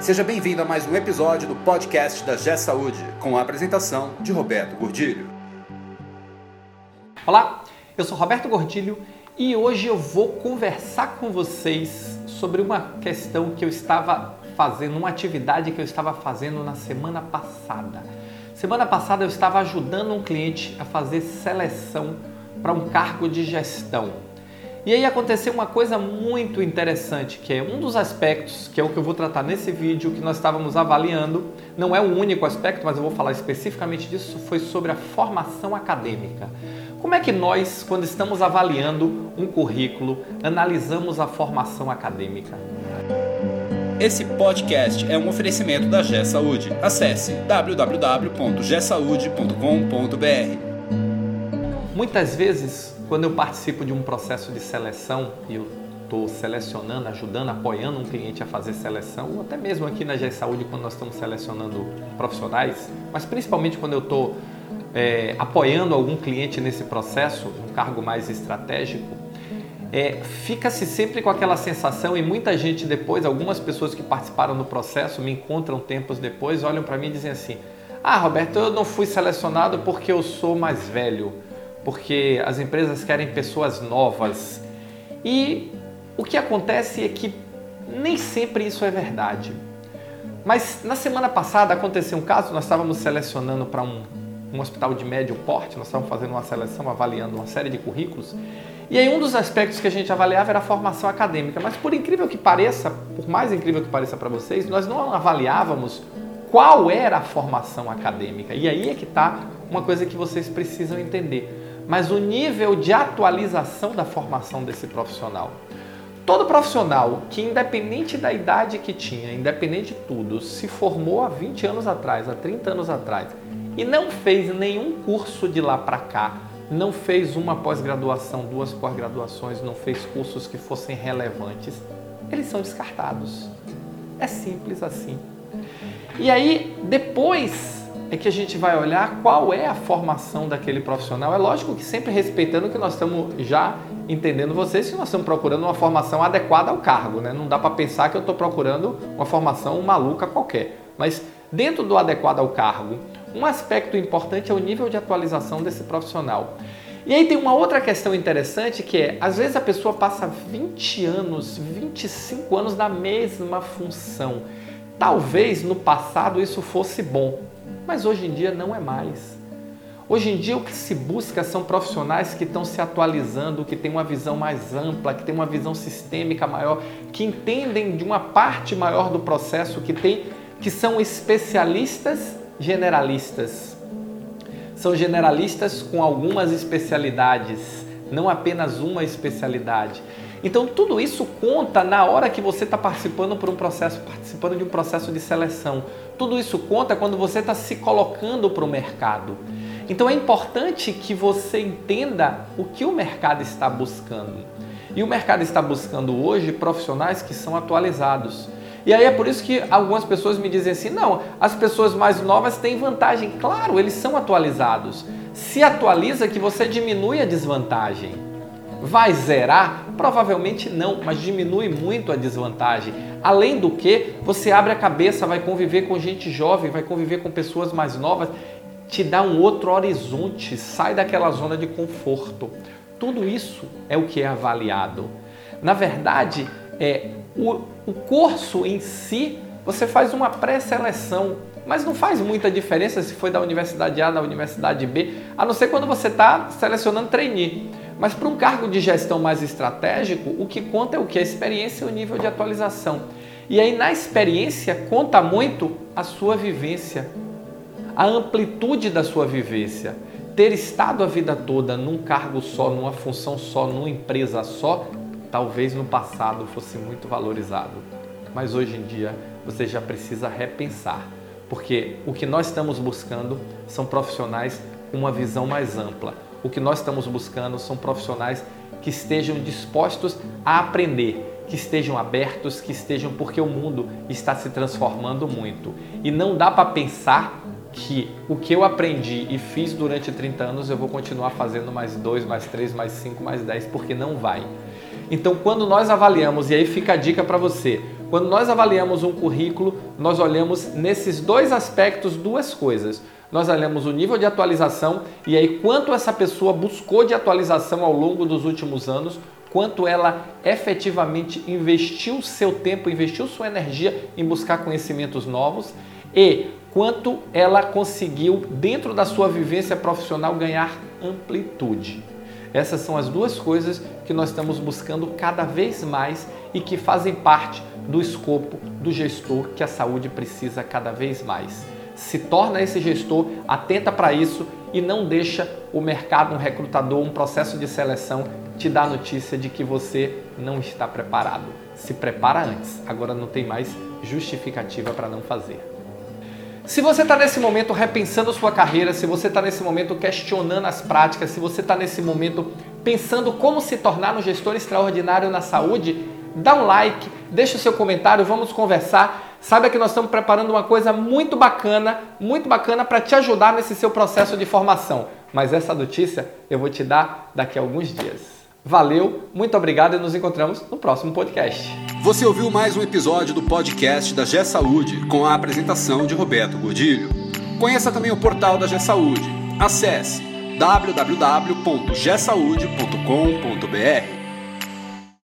Seja bem-vindo a mais um episódio do podcast da G Saúde, com a apresentação de Roberto Gordilho. Olá, eu sou Roberto Gordilho e hoje eu vou conversar com vocês sobre uma questão que eu estava fazendo, uma atividade que eu estava fazendo na semana passada. Semana passada eu estava ajudando um cliente a fazer seleção para um cargo de gestão. E aí aconteceu uma coisa muito interessante, que é um dos aspectos, que é o que eu vou tratar nesse vídeo, que nós estávamos avaliando, não é o único aspecto, mas eu vou falar especificamente disso, foi sobre a formação acadêmica. Como é que nós, quando estamos avaliando um currículo, analisamos a formação acadêmica? Esse podcast é um oferecimento da G Saúde. Acesse www.gsaude.com.br. Muitas vezes quando eu participo de um processo de seleção e eu estou selecionando, ajudando, apoiando um cliente a fazer seleção, ou até mesmo aqui na GE Saúde, quando nós estamos selecionando profissionais, mas principalmente quando eu estou é, apoiando algum cliente nesse processo, um cargo mais estratégico, é, fica-se sempre com aquela sensação e muita gente depois, algumas pessoas que participaram do processo me encontram tempos depois, olham para mim e dizem assim: Ah, Roberto, eu não fui selecionado porque eu sou mais velho porque as empresas querem pessoas novas. E o que acontece é que nem sempre isso é verdade. Mas na semana passada aconteceu um caso, nós estávamos selecionando para um, um hospital de médio porte, nós estávamos fazendo uma seleção, avaliando uma série de currículos. E aí um dos aspectos que a gente avaliava era a formação acadêmica. Mas por incrível que pareça, por mais incrível que pareça para vocês, nós não avaliávamos qual era a formação acadêmica. E aí é que está uma coisa que vocês precisam entender mas o nível de atualização da formação desse profissional. Todo profissional que, independente da idade que tinha, independente de tudo, se formou há 20 anos atrás, há 30 anos atrás, e não fez nenhum curso de lá para cá, não fez uma pós-graduação, duas pós-graduações, não fez cursos que fossem relevantes, eles são descartados. É simples assim. E aí, depois é que a gente vai olhar qual é a formação daquele profissional. É lógico que sempre respeitando que nós estamos já entendendo vocês que nós estamos procurando uma formação adequada ao cargo, né? Não dá para pensar que eu estou procurando uma formação maluca qualquer. Mas dentro do adequado ao cargo, um aspecto importante é o nível de atualização desse profissional. E aí tem uma outra questão interessante que é, às vezes a pessoa passa 20 anos, 25 anos na mesma função. Talvez no passado isso fosse bom, mas hoje em dia não é mais. Hoje em dia o que se busca são profissionais que estão se atualizando, que têm uma visão mais ampla, que têm uma visão sistêmica maior, que entendem de uma parte maior do processo, que tem, que são especialistas generalistas. São generalistas com algumas especialidades, não apenas uma especialidade. Então tudo isso conta na hora que você está participando por um processo, participando de um processo de seleção. Tudo isso conta quando você está se colocando para o mercado. Então é importante que você entenda o que o mercado está buscando. E o mercado está buscando hoje profissionais que são atualizados. E aí é por isso que algumas pessoas me dizem assim: não, as pessoas mais novas têm vantagem. Claro, eles são atualizados. Se atualiza que você diminui a desvantagem. Vai zerar? Provavelmente não, mas diminui muito a desvantagem. Além do que, você abre a cabeça, vai conviver com gente jovem, vai conviver com pessoas mais novas, te dá um outro horizonte, sai daquela zona de conforto. Tudo isso é o que é avaliado. Na verdade, é o, o curso em si, você faz uma pré-seleção, mas não faz muita diferença se foi da universidade A, da universidade B, a não ser quando você está selecionando trainee. Mas para um cargo de gestão mais estratégico, o que conta é o que? A experiência e o nível de atualização. E aí na experiência conta muito a sua vivência, a amplitude da sua vivência. Ter estado a vida toda num cargo só, numa função só, numa empresa só, talvez no passado fosse muito valorizado. Mas hoje em dia você já precisa repensar, porque o que nós estamos buscando são profissionais com uma visão mais ampla o que nós estamos buscando são profissionais que estejam dispostos a aprender, que estejam abertos, que estejam porque o mundo está se transformando muito. E não dá para pensar que o que eu aprendi e fiz durante 30 anos eu vou continuar fazendo mais dois, mais três, mais cinco, mais dez, porque não vai. Então, quando nós avaliamos, e aí fica a dica para você, Quando nós avaliamos um currículo, nós olhamos nesses dois aspectos duas coisas. Nós olhamos o nível de atualização e aí quanto essa pessoa buscou de atualização ao longo dos últimos anos, quanto ela efetivamente investiu seu tempo, investiu sua energia em buscar conhecimentos novos e quanto ela conseguiu, dentro da sua vivência profissional, ganhar amplitude. Essas são as duas coisas que nós estamos buscando cada vez mais e que fazem parte do escopo do gestor que a saúde precisa cada vez mais. Se torna esse gestor, atenta para isso e não deixa o mercado, um recrutador, um processo de seleção te dar a notícia de que você não está preparado. Se prepara antes, agora não tem mais justificativa para não fazer. Se você está nesse momento repensando sua carreira, se você está nesse momento questionando as práticas, se você está nesse momento pensando como se tornar um gestor extraordinário na saúde, dá um like, deixa o seu comentário, vamos conversar. Saiba que nós estamos preparando uma coisa muito bacana, muito bacana para te ajudar nesse seu processo de formação. Mas essa notícia eu vou te dar daqui a alguns dias. Valeu, muito obrigado e nos encontramos no próximo podcast. Você ouviu mais um episódio do podcast da G Saúde com a apresentação de Roberto Godilho. Conheça também o portal da G Saúde. Acesse www.gsaude.com.br.